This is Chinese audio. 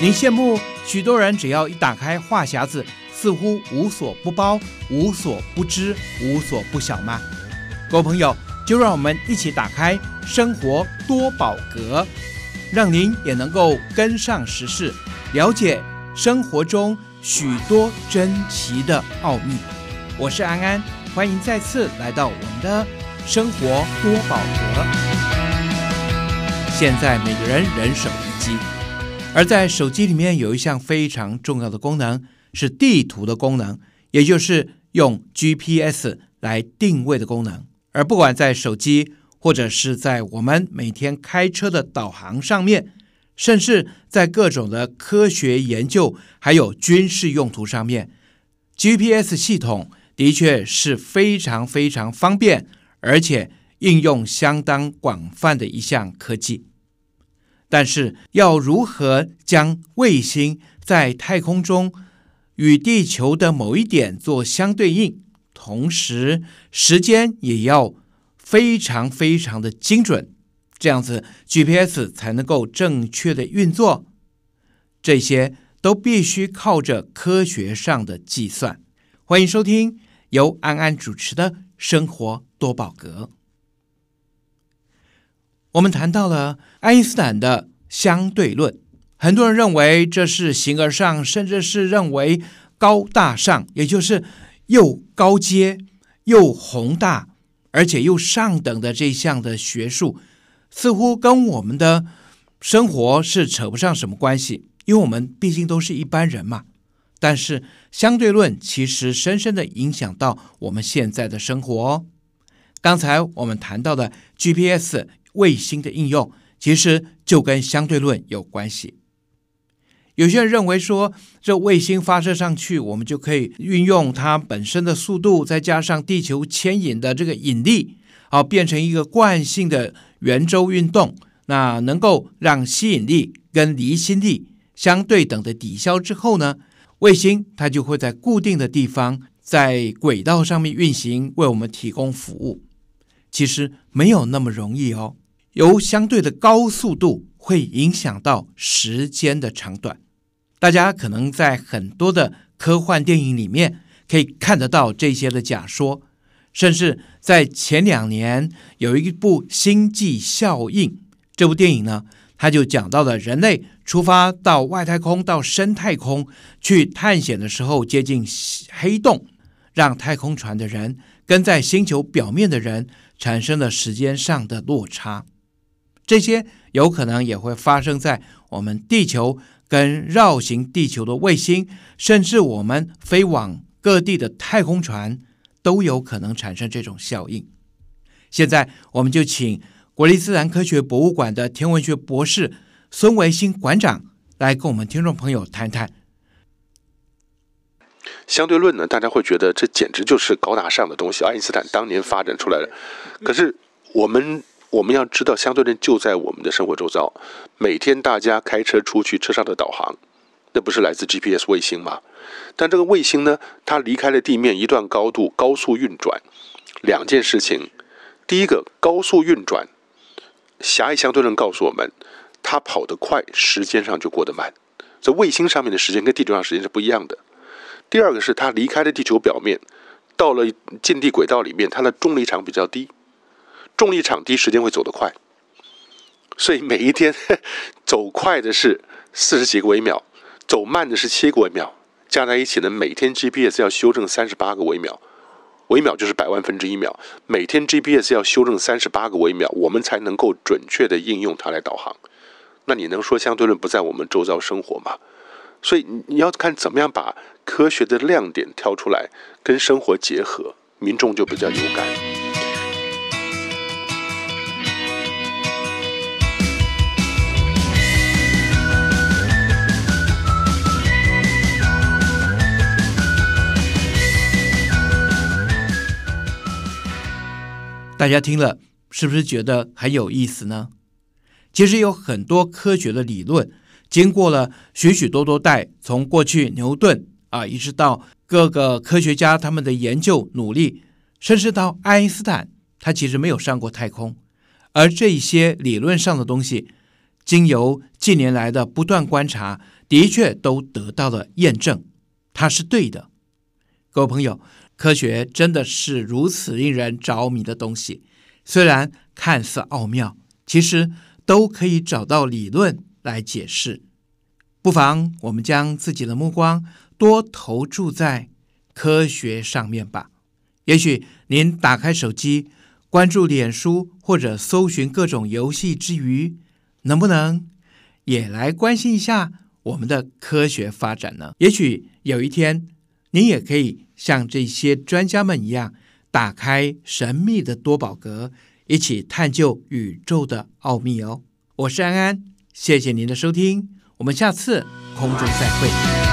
您羡慕许多人只要一打开话匣子，似乎无所不包、无所不知、无所不晓吗？各位朋友，就让我们一起打开生活多宝格，让您也能够跟上时事，了解生活中许多珍奇的奥秘。我是安安，欢迎再次来到我们的生活多宝格。现在每个人人手一机，而在手机里面有一项非常重要的功能是地图的功能，也就是用 GPS 来定位的功能。而不管在手机，或者是在我们每天开车的导航上面，甚至在各种的科学研究，还有军事用途上面，GPS 系统的确是非常非常方便，而且应用相当广泛的一项科技。但是，要如何将卫星在太空中与地球的某一点做相对应？同时，时间也要非常非常的精准，这样子 GPS 才能够正确的运作。这些都必须靠着科学上的计算。欢迎收听由安安主持的《生活多宝格》。我们谈到了爱因斯坦的相对论，很多人认为这是形而上，甚至是认为高大上，也就是。又高阶又宏大，而且又上等的这项的学术，似乎跟我们的生活是扯不上什么关系，因为我们毕竟都是一般人嘛。但是相对论其实深深的影响到我们现在的生活哦。刚才我们谈到的 GPS 卫星的应用，其实就跟相对论有关系。有些人认为说，这卫星发射上去，我们就可以运用它本身的速度，再加上地球牵引的这个引力，啊，变成一个惯性的圆周运动，那能够让吸引力跟离心力相对等的抵消之后呢，卫星它就会在固定的地方，在轨道上面运行，为我们提供服务。其实没有那么容易哦，由相对的高速度会影响到时间的长短。大家可能在很多的科幻电影里面可以看得到这些的假说，甚至在前两年有一部《星际效应》这部电影呢，它就讲到了人类出发到外太空、到深太空去探险的时候，接近黑洞，让太空船的人跟在星球表面的人产生了时间上的落差。这些有可能也会发生在我们地球。跟绕行地球的卫星，甚至我们飞往各地的太空船，都有可能产生这种效应。现在，我们就请国立自然科学博物馆的天文学博士孙维新馆长来跟我们听众朋友谈谈相对论呢。大家会觉得这简直就是高大上的东西，爱因斯坦当年发展出来的。可是我们。我们要知道，相对论就在我们的生活周遭。每天大家开车出去，车上的导航，那不是来自 GPS 卫星吗？但这个卫星呢，它离开了地面一段高度，高速运转。两件事情，第一个，高速运转，狭义相对论告诉我们，它跑得快，时间上就过得慢。在卫星上面的时间跟地球上时间是不一样的。第二个是它离开了地球表面，到了近地轨道里面，它的重力场比较低。重力场低，时间会走得快，所以每一天 走快的是四十几个微秒，走慢的是七个微秒，加在一起呢，每天 GPS 要修正三十八个微秒，微秒就是百万分之一秒，每天 GPS 要修正三十八个微秒，我们才能够准确的应用它来导航。那你能说相对论不在我们周遭生活吗？所以你要看怎么样把科学的亮点挑出来，跟生活结合，民众就比较有感。大家听了是不是觉得很有意思呢？其实有很多科学的理论，经过了许许多多代，从过去牛顿啊，一直到各个科学家他们的研究努力，甚至到爱因斯坦，他其实没有上过太空，而这一些理论上的东西，经由近年来的不断观察，的确都得到了验证，它是对的。各位朋友，科学真的是如此令人着迷的东西，虽然看似奥妙，其实都可以找到理论来解释。不妨我们将自己的目光多投注在科学上面吧。也许您打开手机，关注脸书或者搜寻各种游戏之余，能不能也来关心一下我们的科学发展呢？也许有一天，您也可以像这些专家们一样，打开神秘的多宝格，一起探究宇宙的奥秘哦。我是安安，谢谢您的收听，我们下次空中再会。